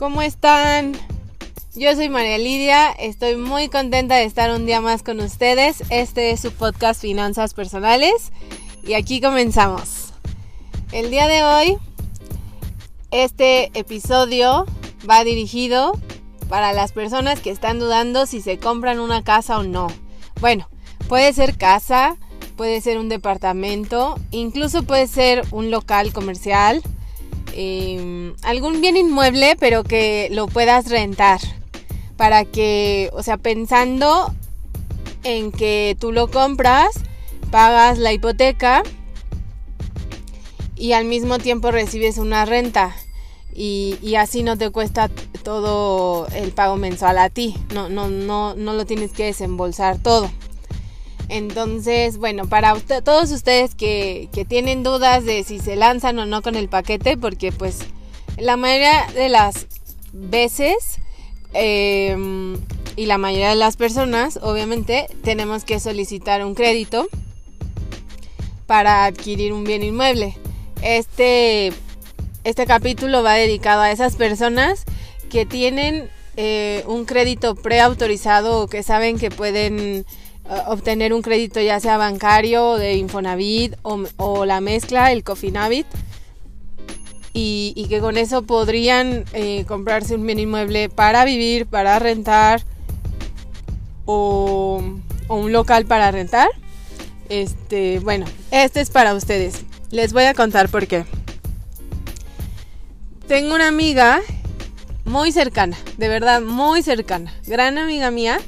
¿Cómo están? Yo soy María Lidia, estoy muy contenta de estar un día más con ustedes. Este es su podcast Finanzas Personales y aquí comenzamos. El día de hoy, este episodio va dirigido para las personas que están dudando si se compran una casa o no. Bueno, puede ser casa, puede ser un departamento, incluso puede ser un local comercial Em, algún bien inmueble, pero que lo puedas rentar. Para que, o sea, pensando en que tú lo compras, pagas la hipoteca y al mismo tiempo recibes una renta. Y, y, así no te cuesta todo el pago mensual a ti. No, no, no, no lo tienes que desembolsar todo. Entonces, bueno, para todos ustedes que, tienen dudas de si se lanzan o no con el paquete, porque pues la mayoría de las veces em, y la mayoría de las personas, obviamente, tenemos que solicitar un crédito para adquirir un bien inmueble. Este, este capítulo va dedicado a esas personas que tienen eh, un crédito preautorizado o que saben que pueden obtener un crédito ya sea bancario, de Infonavit o, la mezcla, el Cofinavit. Y, que con eso podrían eh, comprarse un bien inmueble para vivir, para rentar o, o, un local para rentar. Este, bueno, este es para ustedes. Les voy a contar por qué. Tengo una amiga muy cercana, de verdad muy cercana, gran amiga mía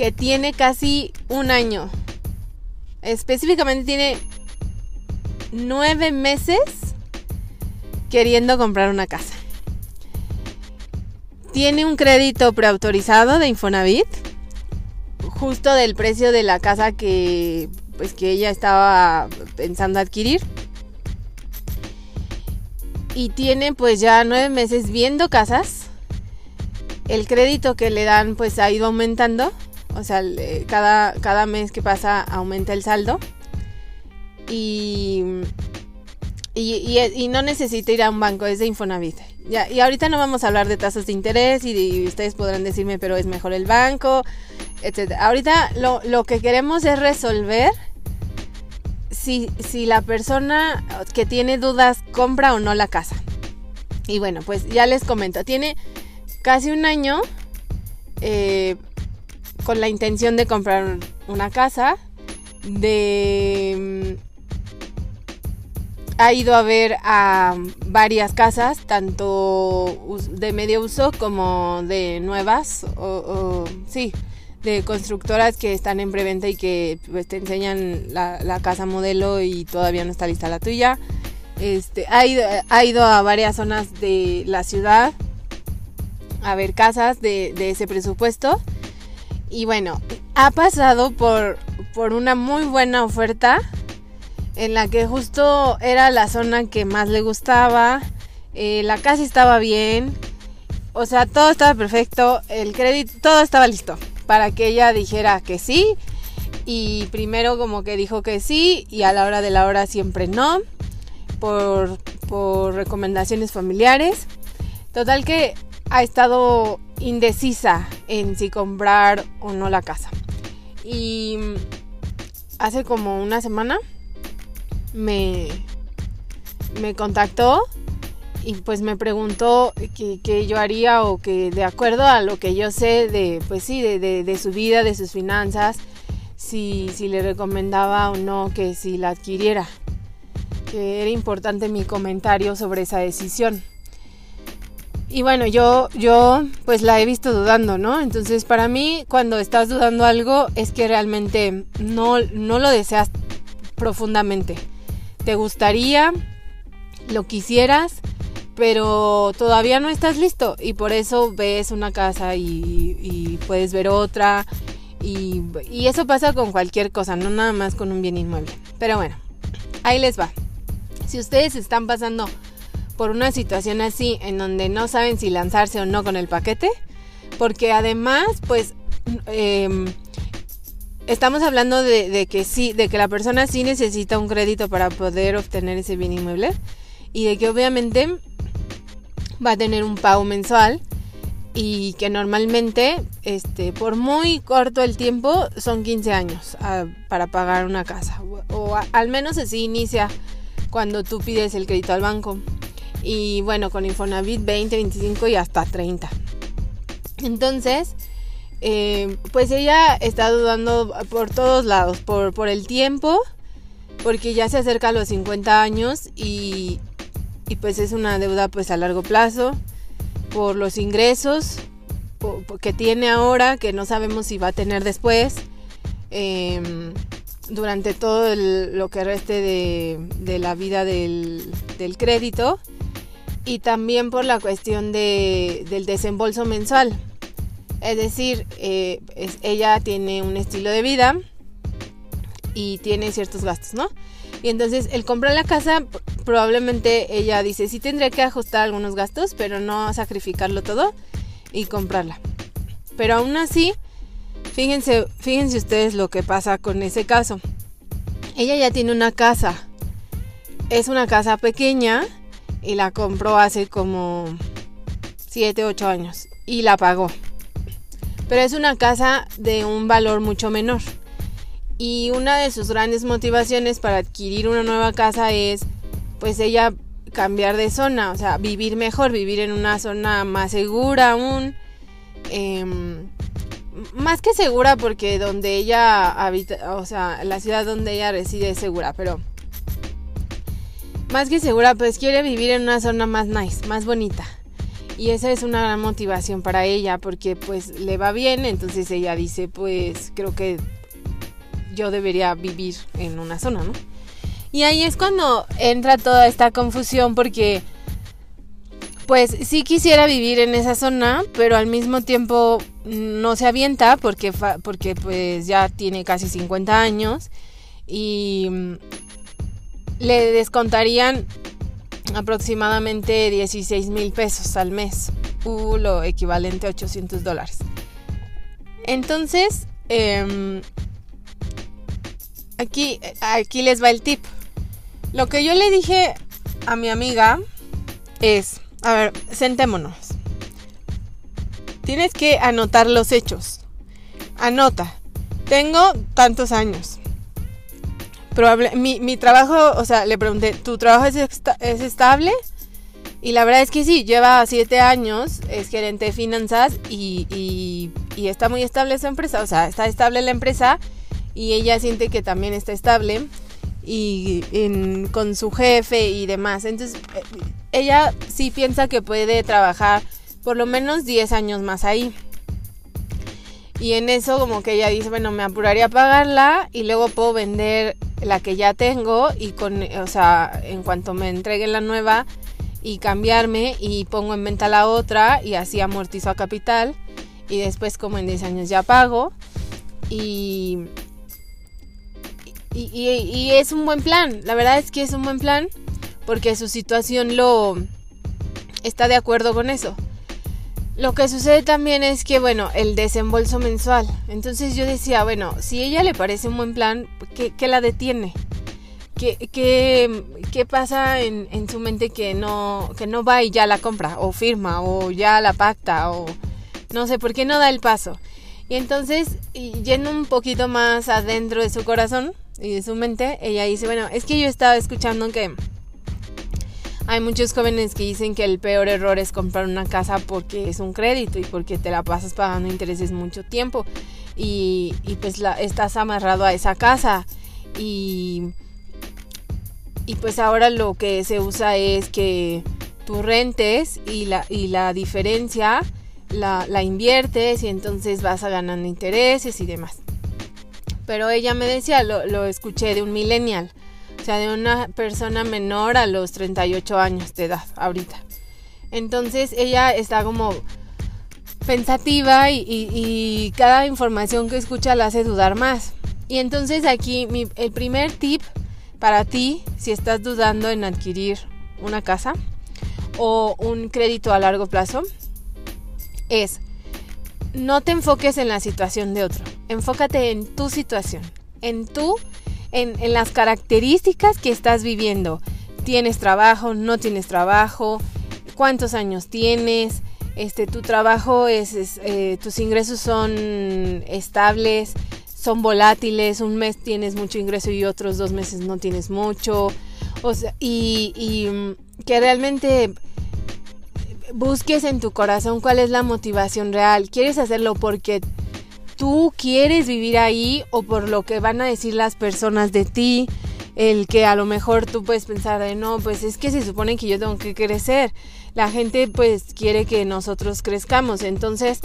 que tiene casi un año. Específicamente tiene nueve meses queriendo comprar una casa. Tiene un crédito preautorizado de Infonavit, justo del precio de la casa que, pues, que ella estaba pensando adquirir. Y tiene pues ya nueve meses viendo casas. El crédito que le dan pues ha ido aumentando o sea, cada, cada mes que pasa aumenta el saldo. Y, y, no necesita ir a un banco, es de Infonavit. Ya, y ahorita no vamos a hablar de tasas de interés y, ustedes podrán decirme, pero es mejor el banco, etc. Ahorita lo, lo que queremos es resolver si, si, la persona que tiene dudas compra o no la casa. Y bueno, pues ya les comento, tiene casi un año eh, con la intención de comprar una casa, de... Mm, ha ido a ver a varias casas, tanto de medio uso como de nuevas, o, sí, de constructoras que están en preventa y que pues, te enseñan la, casa modelo y todavía no está lista la tuya. Este, ha, ido, ha ido a varias zonas de la ciudad a ver casas de, de ese presupuesto y bueno, ha pasado por, por una muy buena oferta en la que justo era la zona que más le gustaba, eh, la casa estaba bien, o sea, todo estaba perfecto, el crédito, todo estaba listo para que ella dijera que sí. Y primero como que dijo que sí y a la hora de la hora siempre no, por, por recomendaciones familiares. Total que ha estado indecisa en si comprar o no la casa. Y hace como una semana me, me contactó y pues me preguntó qué, yo haría o que de acuerdo a lo que yo sé de, pues sí, de, su vida, de sus finanzas, si, si le recomendaba o no que si la adquiriera. Que era importante mi comentario sobre esa decisión. Y bueno, yo, yo pues la he visto dudando, ¿no? Entonces para mí cuando estás dudando algo es que realmente no, no lo deseas profundamente. Te gustaría, lo quisieras, pero todavía no estás listo y por eso ves una casa y, puedes ver otra y, y eso pasa con cualquier cosa, no nada más con un bien inmueble. Pero bueno, ahí les va. Si ustedes están pasando por una situación así en donde no saben si lanzarse o no con el paquete, porque además, pues, em, estamos hablando de, que sí, de que la persona sí necesita un crédito para poder obtener ese bien inmueble y de que obviamente, va a tener un pago mensual y que normalmente, este, por muy corto el tiempo, son 15 años ah, para pagar una casa. O, al menos así inicia cuando tú pides el crédito al banco. Y bueno, con Infonavit 20, 25 y hasta 30. Entonces, eh, pues ella está dudando por todos lados, por, por el tiempo, porque ya se acerca a los 50 años y, y pues es una deuda pues a largo plazo por los ingresos que tiene ahora, que no sabemos si va a tener después, em, durante todo lo que reste de, la vida del, crédito, y también por la cuestión del desembolso mensual. Es decir, eh, ella tiene un estilo de vida y tiene ciertos gastos, ¿no? Y entonces el comprar la casa, probablemente ella dice, sí tendría que ajustar algunos gastos, pero no sacrificarlo todo y comprarla. Pero aún así, fíjense, fíjense ustedes lo que pasa con ese caso. Ella ya tiene una casa. Es una casa pequeña y la compró hace como 7, 8 años y la pagó. Pero es una casa de un valor mucho menor. Y una de sus grandes motivaciones para adquirir una nueva casa es, pues ella cambiar de zona, o sea, vivir mejor, vivir en una zona más segura aún. Em, más que segura porque donde ella habita, o sea, la ciudad donde ella reside es segura, pero más que segura, pues quiere vivir en una zona más nice, más bonita. Y esa es una gran motivación para ella porque pues le va bien, entonces ella dice, pues creo que yo debería vivir en una zona, ¿no? Y ahí es cuando entra toda esta confusión porque pues sí quisiera vivir en esa zona, pero al mismo tiempo no se avienta porque, porque pues ya tiene casi 50 años y le descontarían aproximadamente 16 mil pesos al mes, o lo equivalente a 800 dólares. Entonces, em, aquí, aquí les va el tip. Lo que yo le dije a mi amiga es, a ver, sentémonos. Tienes que anotar los hechos. Anota. Tengo tantos años. Probable, mi, trabajo, o sea, le pregunté, ¿tu trabajo es, es estable? Y la verdad es que sí, lleva siete años, es gerente de finanzas y, y, y, está muy estable esa empresa. O sea, está estable la empresa y ella siente que también está estable y con su jefe y demás. Entonces, eh, ella sí piensa que puede trabajar por lo menos 10 años más ahí. Y en eso como que ella dice, bueno, me apuraría a pagarla y luego puedo vender la que ya tengo y con, o sea, en cuanto me entreguen la nueva y cambiarme y pongo en venta la otra y así amortizo a capital y después como en 10 años ya pago y y, es un buen plan, la verdad es que es un buen plan porque su situación lo está de acuerdo con eso. Lo que sucede también es que, bueno, el desembolso mensual. Entonces yo decía, bueno, si ella le parece un buen plan, ¿qué, la detiene? ¿Qué, qué, pasa en, en, su mente que no, que no va y ya la compra, o firma, o ya la pacta, o no sé, ¿por qué no da el paso? Y entonces, yendo un poquito más adentro de su corazón, y de su mente, ella dice, bueno, es que yo estaba escuchando que hay muchos jóvenes que dicen que el peor error es comprar una casa porque es un crédito y porque te la pasas pagando intereses mucho tiempo. Y, pues la, estás amarrado a esa casa. Y, y pues ahora lo que se usa es que tú rentes y la, y la diferencia la, la inviertes y entonces vas a ganando intereses y demás. Pero ella me decía, lo, escuché de un millennial, o sea, de una persona menor a los 38 años de edad ahorita. Entonces ella está como pensativa y, cada información que escucha la hace dudar más. Y entonces aquí el primer tip para ti, si estás dudando en adquirir una casa o un crédito a largo plazo, es no te enfoques en la situación de otro, enfócate en tu situación, en tú, en, en las características que estás viviendo. ¿Tienes trabajo? ¿No tienes trabajo? cuántos años tienes, este, tu trabajo es, eh, tus ingresos son estables, son volátiles, un mes tienes mucho ingreso y otros dos meses no tienes mucho, o sea, y, y mm, que realmente busques en tu corazón cuál es la motivación real. ¿Quieres hacerlo porque tú quieres vivir ahí o por lo que van a decir las personas de ti? El que a lo mejor tú puedes pensar de no, pues es que se supone que yo tengo que crecer. La gente pues quiere que nosotros crezcamos. Entonces,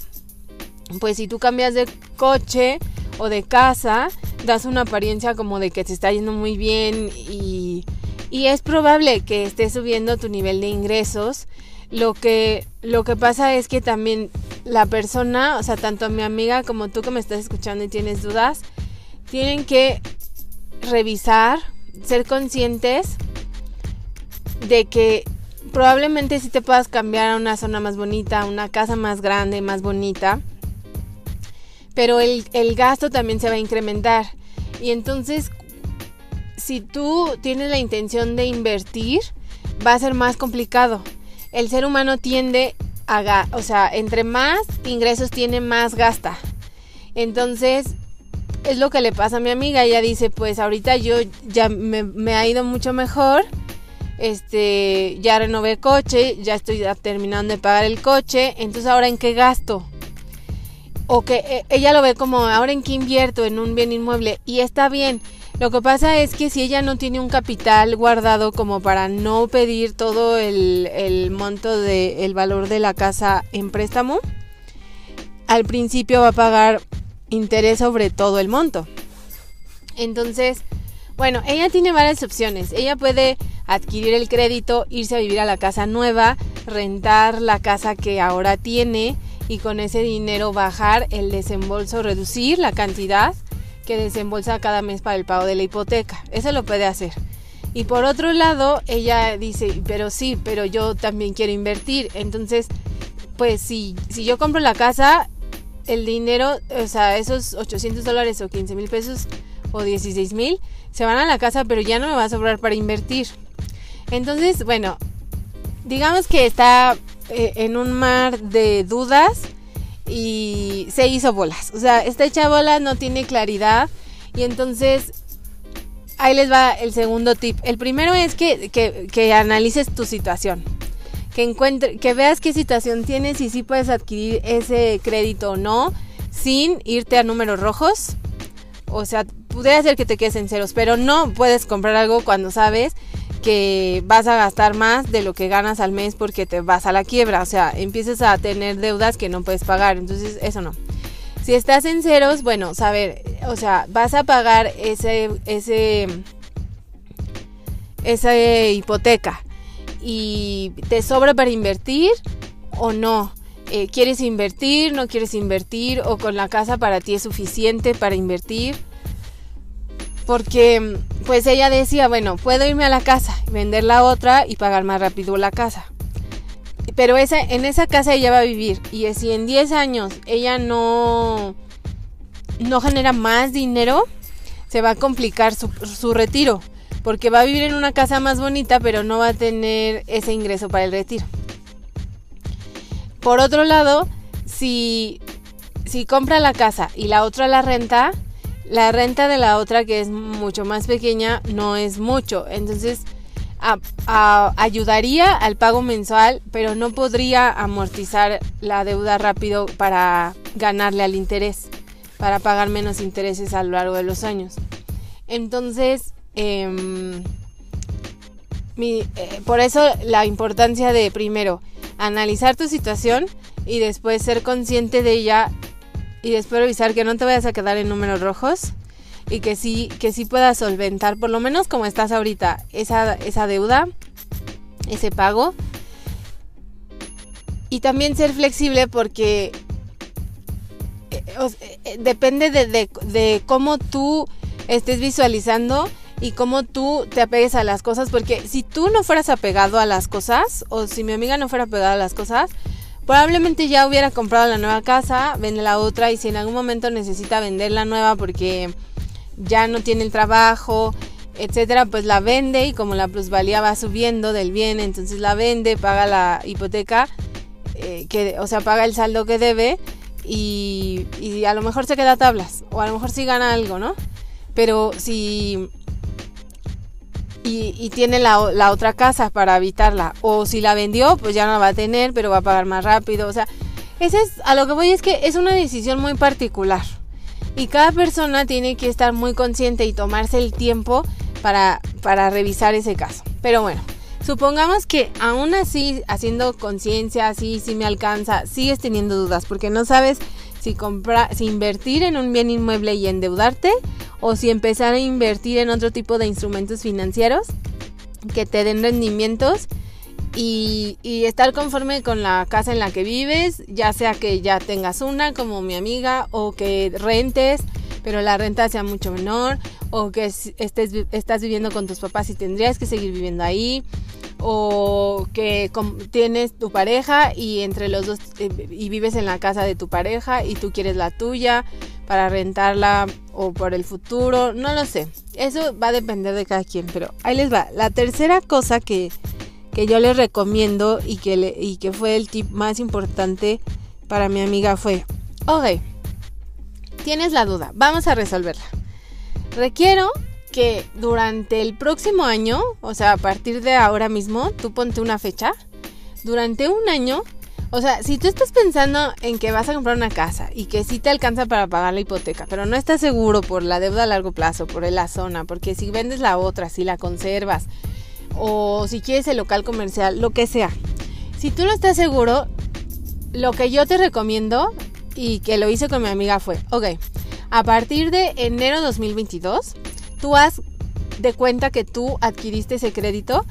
pues si tú cambias de coche o de casa, das una apariencia como de que te está yendo muy bien y, y es probable que estés subiendo tu nivel de ingresos lo que, lo que pasa es que también la persona, o sea, tanto mi amiga como tú que me estás escuchando y tienes dudas, tienen que revisar, ser conscientes de que probablemente si te puedas cambiar a una zona más bonita, una casa más grande, más bonita, pero el, el gasto también se va a incrementar. Y entonces, si tú tienes la intención de invertir, va a ser más complicado el ser humano tiende a, o sea, entre más ingresos tiene, más gasta. Entonces, es lo que le pasa a mi amiga. Ella dice, pues ahorita yo ya me, ha ido mucho mejor. Este, ya renové coche, ya estoy terminando de pagar el coche. Entonces, ¿ahora en qué gasto? O que eh, ella lo ve como, ¿ahora en qué invierto en un bien inmueble? Y está bien. Lo que pasa es que si ella no tiene un capital guardado como para no pedir todo el, monto del valor de la casa en préstamo, al principio va a pagar interés sobre todo el monto. Entonces, bueno, ella tiene varias opciones. Ella puede adquirir el crédito, irse a vivir a la casa nueva, rentar la casa que ahora tiene y con ese dinero bajar el desembolso, reducir la cantidad que desembolsa cada mes para el pago de la hipoteca. Eso lo puede hacer. Y por otro lado, ella dice, pero sí, pero yo también quiero invertir. Entonces, pues si, si yo compro la casa, el dinero, o sea, esos 800 dólares o 15 mil pesos o 16 mil, se van a la casa, pero ya no me va a sobrar para invertir. Entonces, bueno, digamos que está eh, en un mar de dudas y se hizo bolas. O sea, está hecha bolas, no tiene claridad y entonces ahí les va el segundo tip. El primero es que, que, analices tu situación. Que, encuentre, que veas qué situación tienes y si puedes adquirir ese crédito o no sin irte a números rojos. O sea, pudiera ser que te quedes en ceros, pero no puedes comprar algo cuando sabes que vas a gastar más de lo que ganas al mes porque te vas a la quiebra, o sea, empiezas a tener deudas que no puedes pagar, entonces eso no. Si estás en ceros, bueno, saber, o sea, vas a pagar ese ese esa hipoteca y te sobra para invertir o no. Eh, ¿Quieres invertir? ¿No quieres invertir? ¿O con la casa para ti es suficiente para invertir? porque pues ella decía, bueno, puedo irme a la casa, vender la otra y pagar más rápido la casa. Pero esa, en esa casa ella va a vivir y si en 10 años ella no, no genera más dinero, se va a complicar su, su retiro, porque va a vivir en una casa más bonita, pero no va a tener ese ingreso para el retiro. Por otro lado, si, si compra la casa y la otra la renta, la renta de la otra, que es mucho más pequeña, no es mucho. Entonces, ayudaría al pago mensual, pero no podría amortizar la deuda rápido para ganarle al interés, para pagar menos intereses a lo largo de los años. Entonces, em, eh, por eso la importancia de primero analizar tu situación y después ser consciente de ella y después revisar que no te vayas a quedar en números rojos y que sí, que sí puedas solventar, por lo menos como estás ahorita, esa, esa deuda, ese pago. Y también ser flexible porque eh, eh, depende de, de, cómo tú estés visualizando y cómo tú te apegues a las cosas. Porque si tú no fueras apegado a las cosas, o si mi amiga no fuera apegada a las cosas, Probablemente ya hubiera comprado la nueva casa, vende la otra y si en algún momento necesita vender la nueva porque ya no tiene el trabajo etcétera, pues la vende y como la plusvalía va subiendo del bien, entonces la vende, paga la hipoteca, eh, que, o sea, paga el saldo que debe y, y, a lo mejor se queda a tablas o a lo mejor sí gana algo, ¿no? Pero si... Y, tiene la, la, otra casa para habitarla. O si la vendió, pues ya no la va a tener, pero va a pagar más rápido. O sea, es, a lo que voy es que es una decisión muy particular. Y cada persona tiene que estar muy consciente y tomarse el tiempo para, para revisar ese caso. Pero bueno, supongamos que aún así, haciendo conciencia, así, si me alcanza, sigues teniendo dudas porque no sabes si, comprar, si invertir en un bien inmueble y endeudarte o si empezar a invertir en otro tipo de instrumentos financieros que te den rendimientos y, estar conforme con la casa en la que vives, ya sea que ya tengas una como mi amiga o que rentes, pero la renta sea mucho menor o que estés, estás viviendo con tus papás y tendrías que seguir viviendo ahí, o que tienes tu pareja y entre los dos eh, y vives en la casa de tu pareja y tú quieres la tuya para rentarla o por el futuro, no lo sé. Eso va a depender de cada quien, pero ahí les va. La tercera cosa que, que yo les recomiendo y que, y que fue el tip más importante para mi amiga fue, ok, tienes la duda, vamos a resolverla. Requiero que durante el próximo año, o sea, a partir de ahora mismo, tú ponte una fecha, durante un año, o sea, si tú estás pensando en que vas a comprar una casa y que sí te alcanza para pagar la hipoteca, pero no estás seguro por la deuda a largo plazo, por la zona, porque si vendes la otra, si la conservas, o si quieres el local comercial, lo que sea. Si tú no estás seguro, lo que yo te recomiendo y que lo hice con mi amiga fue, ok, a partir de enero 2022, tú haz de cuenta que tú adquiriste ese crédito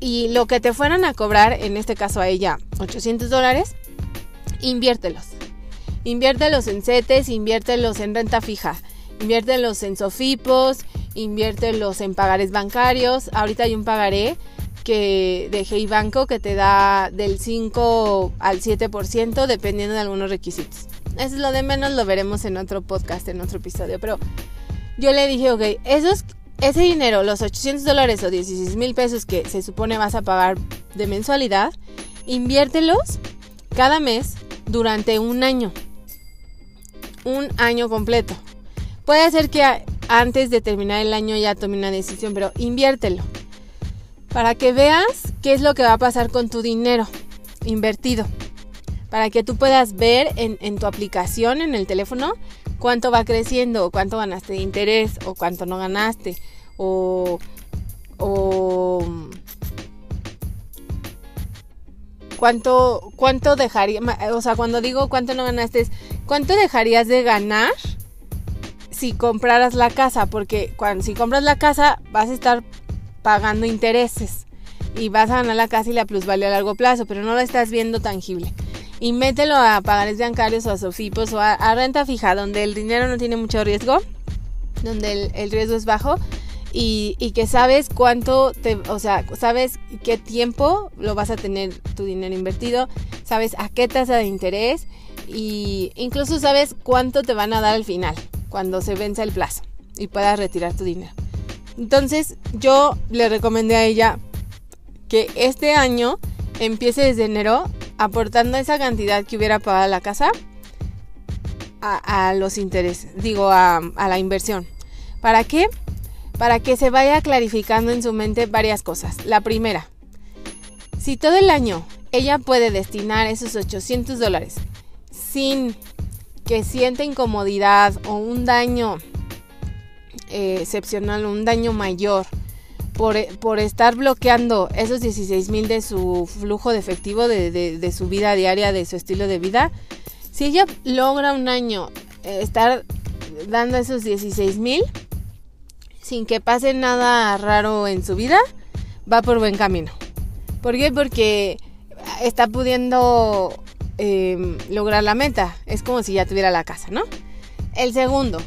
y lo que te fueran a cobrar, en este caso a ella, 800 dólares, inviértelos. Inviértelos en CETES, inviértelos en renta fija, inviértelos en SOFIPOS, inviértelos en pagares bancarios. Ahorita hay un pagaré que de Hey Banco que te da del 5 al 7% dependiendo de algunos requisitos. Eso es lo de menos, lo veremos en otro podcast, en otro episodio. Pero yo le dije, ok, esos, ese dinero, los 800 dólares o 16 mil pesos que se supone vas a pagar de mensualidad, inviértelos cada mes durante un año. Un año completo. Puede ser que antes de terminar el año ya tome una decisión, pero inviértelo. Para que veas qué es lo que va a pasar con tu dinero invertido para que tú puedas ver en, tu aplicación, en el teléfono, cuánto va creciendo, o cuánto ganaste de interés, o cuánto no ganaste, o, o cuánto, cuánto dejaría, o sea, cuando digo cuánto no ganaste, cuánto dejarías de ganar si compraras la casa, porque cuando si compras la casa vas a estar pagando intereses y vas a ganar la casa y la plusvalía a largo plazo, pero no la estás viendo tangible y mételo a pagares bancarios o a sofipos o a, renta fija, donde el dinero no tiene mucho riesgo, donde el, riesgo es bajo y, que sabes cuánto te, o sea, sabes qué tiempo lo vas a tener tu dinero invertido, sabes a qué tasa de interés y incluso sabes cuánto te van a dar al final, cuando se vence el plazo y puedas retirar tu dinero. Entonces yo le recomendé a ella que este año empiece desde enero aportando esa cantidad que hubiera pagado la casa a, los intereses, digo, a, la inversión. ¿Para qué? Para que se vaya clarificando en su mente varias cosas. La primera, si todo el año ella puede destinar esos 800 dólares sin que sienta incomodidad o un daño eh, excepcional, un daño mayor por, estar bloqueando esos 16 mil de su flujo de efectivo, de, su vida diaria, de su estilo de vida, si ella logra un año eh, estar dando esos 16 mil sin que pase nada raro en su vida, va por buen camino. ¿Por qué? Porque está pudiendo em, lograr la meta. Es como si ya tuviera la casa, ¿no? El segundo,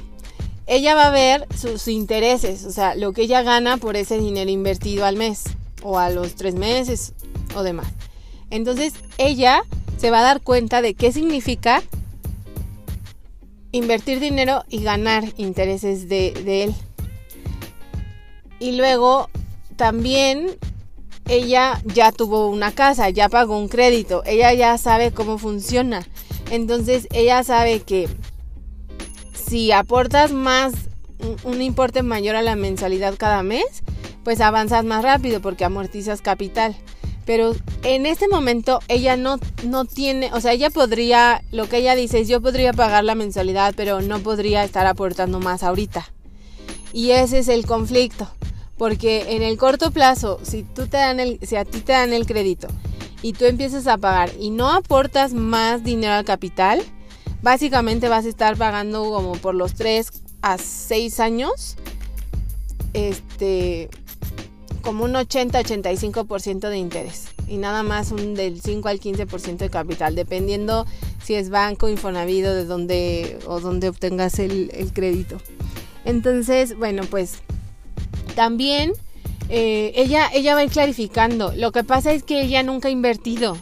ella va a ver sus intereses, o sea, lo que ella gana por ese dinero invertido al mes o a los tres meses o demás. Entonces ella se va a dar cuenta de qué significa invertir dinero y ganar intereses de, él. y luego también ella ya tuvo una casa, ya pagó un crédito, ella ya sabe cómo funciona. Entonces ella sabe que si aportas más, un importe mayor a la mensualidad cada mes, pues avanzas más rápido porque amortizas capital. Pero en este momento ella no, no tiene, o sea, ella podría, lo que ella dice es yo podría pagar la mensualidad, pero no podría estar aportando más ahorita. Y ese es el conflicto. Porque en el corto plazo, si, tú te dan el, si a ti te dan el crédito y tú empiezas a pagar y no aportas más dinero al capital, básicamente vas a estar pagando como por los 3 a 6 años, este, como un 80-85% de interés y nada más un del 5 al 15% de capital, dependiendo si es banco, infonavido, de dónde o dónde obtengas el, el crédito. Entonces, bueno, pues también eh, ella, ella va a ir clarificando. Lo que pasa es que ella nunca ha invertido.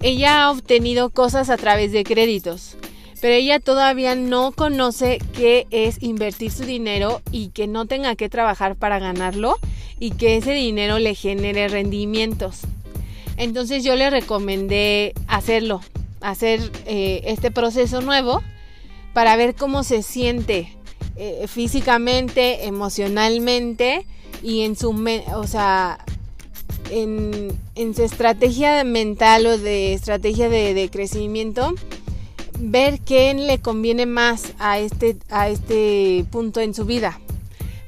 Ella ha obtenido cosas a través de créditos. Pero ella todavía no conoce qué es invertir su dinero y que no tenga que trabajar para ganarlo y que ese dinero le genere rendimientos. Entonces yo le recomendé hacerlo, hacer eh, este proceso nuevo para ver cómo se siente eh, físicamente, emocionalmente y en su, o sea, en, su estrategia mental o de estrategia de, crecimiento, ver qué le conviene más a este, a este punto en su vida.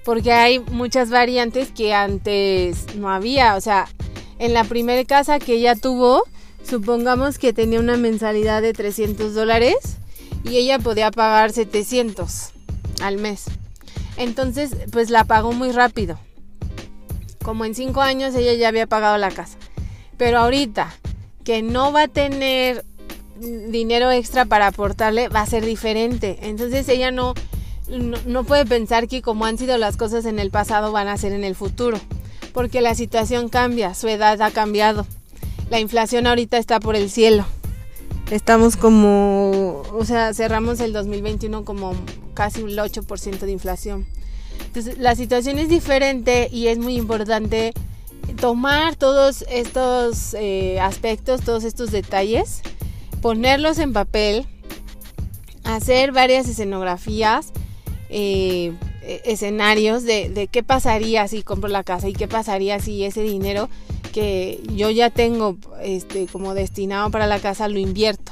Porque hay muchas variantes que antes no había. O sea, en la primera casa que ella tuvo, supongamos que tenía una mensalidad de 300 dólares y ella podía pagar 700 al mes. Entonces, pues la pagó muy rápido. Como en cinco años ella ya había pagado la casa. Pero ahorita que no va a tener dinero extra para aportarle, va a ser diferente. Entonces ella no, no, puede pensar que como han sido las cosas en el pasado van a ser en el futuro. Porque la situación cambia, su edad ha cambiado. La inflación ahorita está por el cielo. Estamos como, o sea, cerramos el 2021 como casi un 8% de inflación. Entonces, la situación es diferente y es muy importante tomar todos estos eh, aspectos, todos estos detalles, ponerlos en papel, hacer varias escenografías, eh, e-, escenarios de, de, qué pasaría si compro la casa y qué pasaría si ese dinero que yo ya tengo este, como destinado para la casa lo invierto.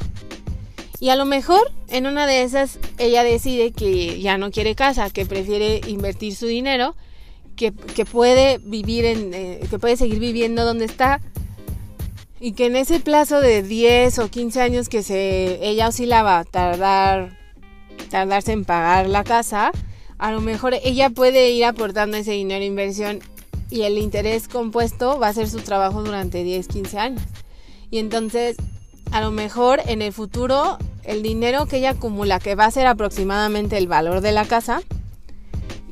Y a lo mejor en una de esas ella decide que ya no quiere casa, que prefiere invertir su dinero, que, puede vivir en, eh, que puede seguir viviendo donde está y que en ese plazo de 10 o 15 años que se ella oscilaba tardar tardarse en pagar la casa, a lo mejor ella puede ir aportando ese dinero inversión y el interés compuesto va a ser su trabajo durante 10, 15 años. Y entonces, a lo mejor en el futuro el dinero que ella acumula, que va a ser aproximadamente el valor de la casa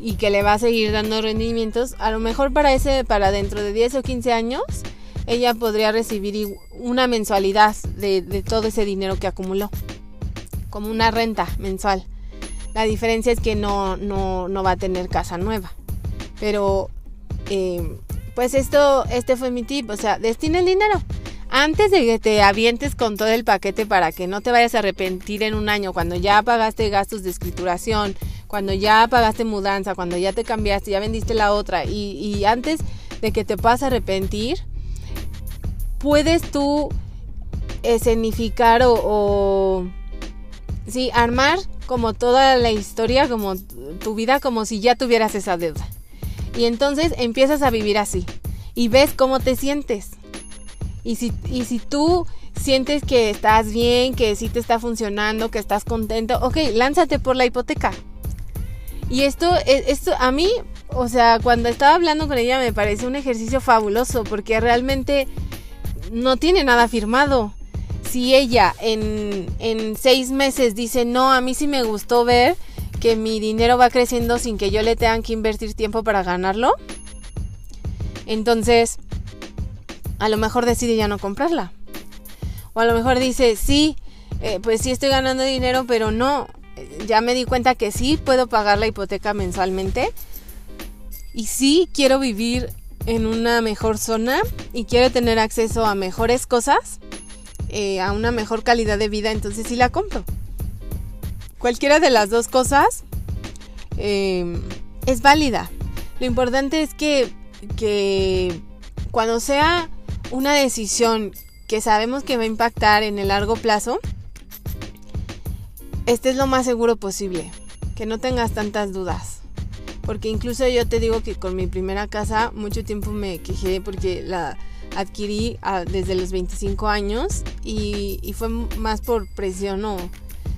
y que le va a seguir dando rendimientos, a lo mejor para ese para dentro de 10 o 15 años ella podría recibir una mensualidad de, todo ese dinero que acumuló, como una renta mensual. La diferencia es que no, no, no va a tener casa nueva. Pero, eh, pues esto, este fue mi tip, o sea, destina el dinero antes de que te avientes con todo el paquete para que no te vayas a arrepentir en un año, cuando ya pagaste gastos de escrituración, cuando ya pagaste mudanza, cuando ya te cambiaste, ya vendiste la otra y, antes de que te puedas arrepentir, puedes tú escenificar o, sí, armar como toda la historia, como tu vida, como si ya tuvieras esa deuda. Y entonces empiezas a vivir así y ves cómo te sientes y si, y si tú sientes que estás bien, que sí te está funcionando, que estás contento, ok, lánzate por la hipoteca. Y esto, e, esto a mí, o sea, cuando estaba hablando con ella me parece un ejercicio fabuloso porque realmente no tiene nada firmado. Si ella en, en seis meses dice, no, a mí sí me gustó ver que mi dinero va creciendo sin que yo le tenga que invertir tiempo para ganarlo, entonces a lo mejor decide ya no comprarla. O a lo mejor dice, sí, eh, pues sí estoy ganando dinero, pero no, ya me di cuenta que sí puedo pagar la hipoteca mensualmente Y sí quiero vivir en una mejor zona y quiero tener acceso a mejores cosas, eh, a una mejor calidad de vida, entonces sí la compro. Cualquiera de las dos cosas eh, es válida. Lo importante es que, que cuando sea una decisión que sabemos que va a impactar en el largo plazo, estés lo más seguro posible, que no tengas tantas dudas. Porque incluso yo te digo que con mi primera casa mucho tiempo me quejé porque la adquirí ah, desde los 25 años y, fue más por presión o...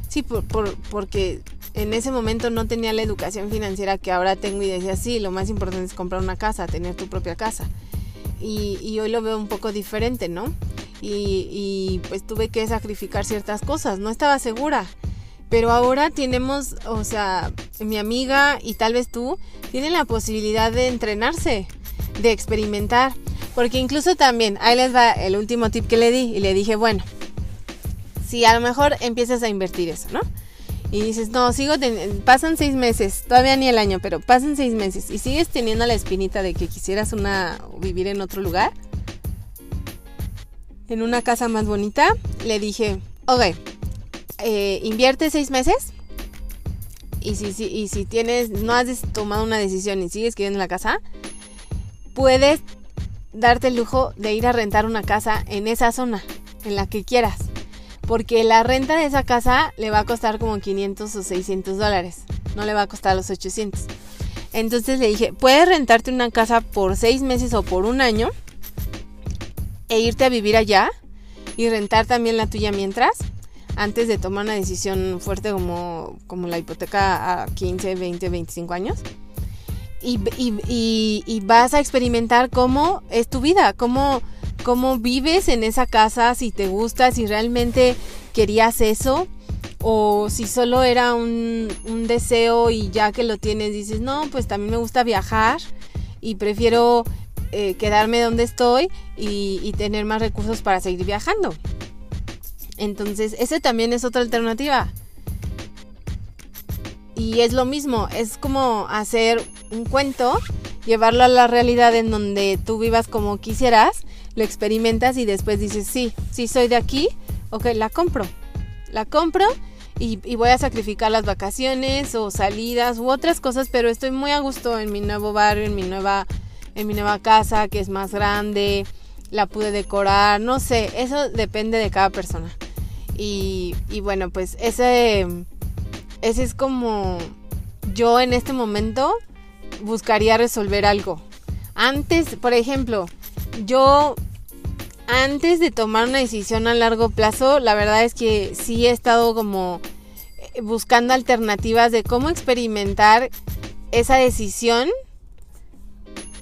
Sí, por, porque en ese momento no tenía la educación financiera que ahora tengo y decía, sí, lo más importante es comprar una casa, tener tu propia casa. Y, hoy lo veo un poco diferente, ¿no? Y, y, pues tuve que sacrificar ciertas cosas, no estaba segura. Pero ahora tenemos, o sea, mi amiga y tal vez tú, tienen la posibilidad de entrenarse, de experimentar. Porque incluso también, ahí les va el último tip que le di y le dije, bueno, si a lo mejor empiezas a invertir eso, ¿no? Y dices, no, sigo, pasan seis meses, todavía ni el año, pero pasan seis meses y sigues teniendo la espinita de que quisieras una, vivir en otro lugar, en una casa más bonita, le dije, ok, eh, invierte seis meses y si, si tienes, no has tomado una decisión y sigues queriendo la casa, puedes darte el lujo de ir a rentar una casa en esa zona, en la que quieras. Porque la renta de esa casa le va a costar como 500 o 600 dólares. No le va a costar los 800. Entonces le dije, puedes rentarte una casa por seis meses o por un año e irte a vivir allá y rentar también la tuya mientras antes de tomar una decisión fuerte como, como la hipoteca a 15, 20, 25 años. Y, y, vas a experimentar cómo es tu vida, cómo, cómo vives en esa casa, si te gusta, si realmente querías eso o si solo era un, un, deseo y ya que lo tienes dices, no, pues también me gusta viajar y prefiero eh, quedarme donde estoy y, y, tener más recursos para seguir viajando. Entonces, ese también es otra alternativa. Y es lo mismo, es como hacer un cuento, llevarlo a la realidad en donde tú vivas como quisieras, lo experimentas y después dices, sí, sí soy de aquí, ok, la compro. La compro y, y, voy a sacrificar las vacaciones o salidas u otras cosas, pero estoy muy a gusto en mi nuevo barrio, en mi nueva, en mi nueva casa que es más grande, la pude decorar, no sé, eso depende de cada persona. Y, bueno, pues ese, ese es como yo en este momento buscaría resolver algo. Antes, por ejemplo, yo antes de tomar una decisión a largo plazo, la verdad es que sí he estado como eh, buscando alternativas de cómo experimentar esa decisión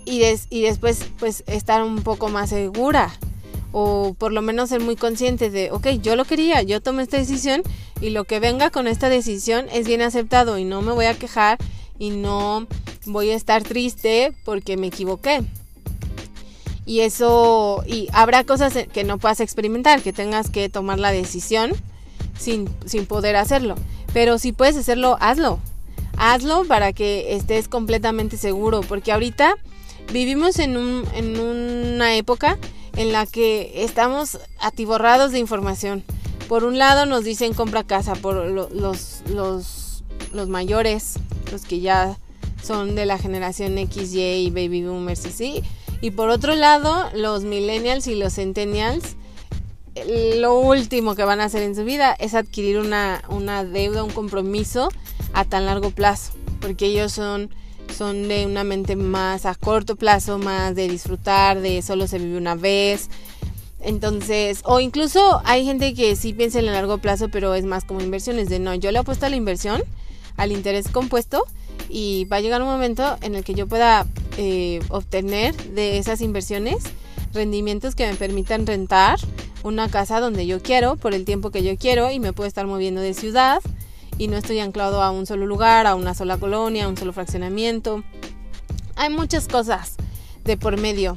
y, y después pues estar un poco más segura o por lo menos ser muy conscientes de, ok, yo lo quería, yo tomé esta decisión y lo que venga con esta decisión es bien aceptado y no me voy a quejar y no voy a estar triste porque me equivoqué. Y eso, y habrá cosas que no puedas experimentar, que tengas que tomar la decisión sin, sin poder hacerlo. Pero si puedes hacerlo, hazlo. Hazlo para que estés completamente seguro, porque ahorita vivimos en, un, en una época en la que estamos atiborrados de información. Por un lado nos dicen compra casa por los, los, los mayores, los que ya son de la generación XY y baby boomers y sí. Y por otro lado, los millennials y los centennials, lo último que van a hacer en su vida es adquirir una, una deuda, un compromiso a tan largo plazo, porque ellos son son de una mente más a corto plazo, más de disfrutar, de solo se vive una vez. Entonces, o incluso hay gente que sí piensa en el largo plazo, pero es más como inversiones, de no, yo le apuesto a la inversión, al interés compuesto, y va a llegar un momento en el que yo pueda eh, obtener de esas inversiones rendimientos que me permitan rentar una casa donde yo quiero, por el tiempo que yo quiero, y me puedo estar moviendo de ciudad y no estoy anclado a un solo lugar, a una sola colonia, a un solo fraccionamiento. Hay muchas cosas de por medio.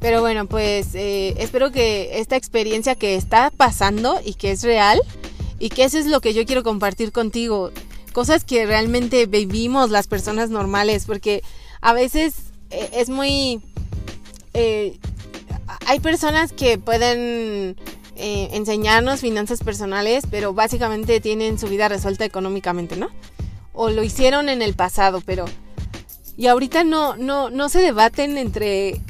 Pero bueno, pues eh, espero que esta experiencia que está pasando y que es real y que eso es lo que yo quiero compartir contigo. Cosas que realmente vivimos las personas normales porque a veces eh, es muy... Eh, hay personas que pueden eh, enseñarnos finanzas personales, pero básicamente tienen su vida resuelta económicamente, ¿no? O lo hicieron en el pasado, pero... Y ahorita no, no, no se debaten entre,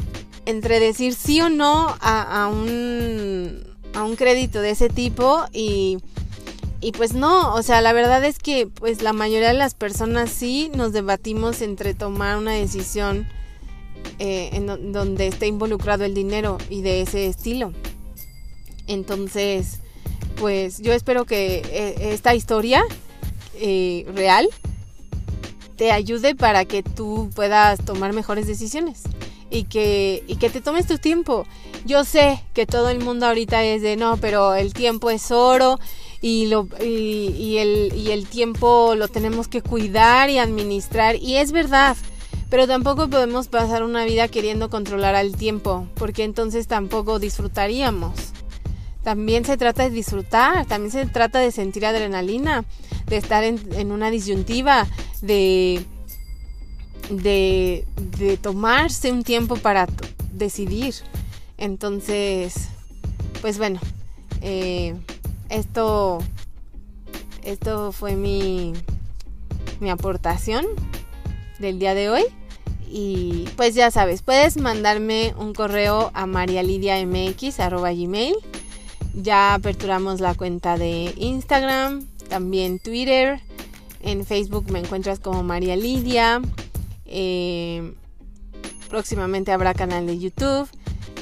entre decir sí o no a, un, a un crédito de ese tipo y, y pues no, o sea, la verdad es que pues la mayoría de las personas sí nos debatimos entre tomar una decisión eh, en donde esté involucrado el dinero y de ese estilo. Entonces, pues yo espero que eh, esta historia eh, real te ayude para que tú puedas tomar mejores decisiones y que, y que te tomes tu tiempo. Yo sé que todo el mundo ahorita es de no, pero el tiempo es oro y, lo, y, y, el, y el tiempo lo tenemos que cuidar y administrar. Y es verdad, pero tampoco podemos pasar una vida queriendo controlar al tiempo, porque entonces tampoco disfrutaríamos. También se trata de disfrutar, también se trata de sentir adrenalina, de estar en, una disyuntiva, de, de, de, tomarse un tiempo para decidir. Entonces, pues bueno, eh, esto, esto fue mi, mi aportación del día de hoy. Y pues ya sabes, puedes mandarme un correo a marialidiamx.gmail. Ya aperturamos la cuenta de Instagram, también Twitter. En Facebook me encuentras como María Lidia. Eh, próximamente habrá canal de YouTube.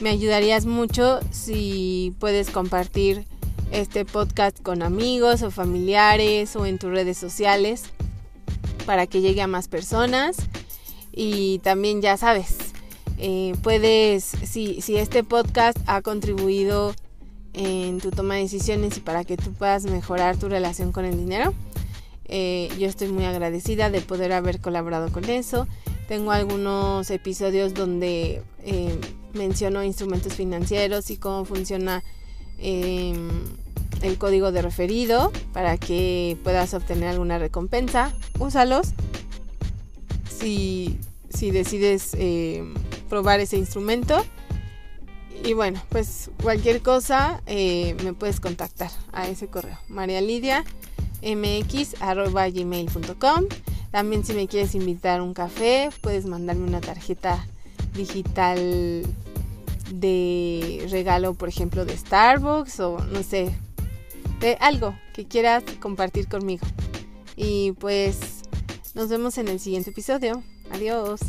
Me ayudarías mucho si puedes compartir este podcast con amigos o familiares o en tus redes sociales para que llegue a más personas. Y también ya sabes, eh, puedes, si, si este podcast ha contribuido en tu toma de decisiones y para que tú puedas mejorar tu relación con el dinero, eh, yo estoy muy agradecida de poder haber colaborado con eso. Tengo algunos episodios donde eh, menciono instrumentos financieros y cómo funciona em, el código de referido para que puedas obtener alguna recompensa. Úsalos si, si decides eh, probar ese instrumento. Y bueno, pues cualquier cosa eh, me puedes contactar a ese correo. marialidia.mx.gmail.com También si me quieres invitar un café, puedes mandarme una tarjeta digital de regalo, por ejemplo, de Starbucks o no sé, de algo que quieras compartir conmigo. Y pues nos vemos en el siguiente episodio. Adiós.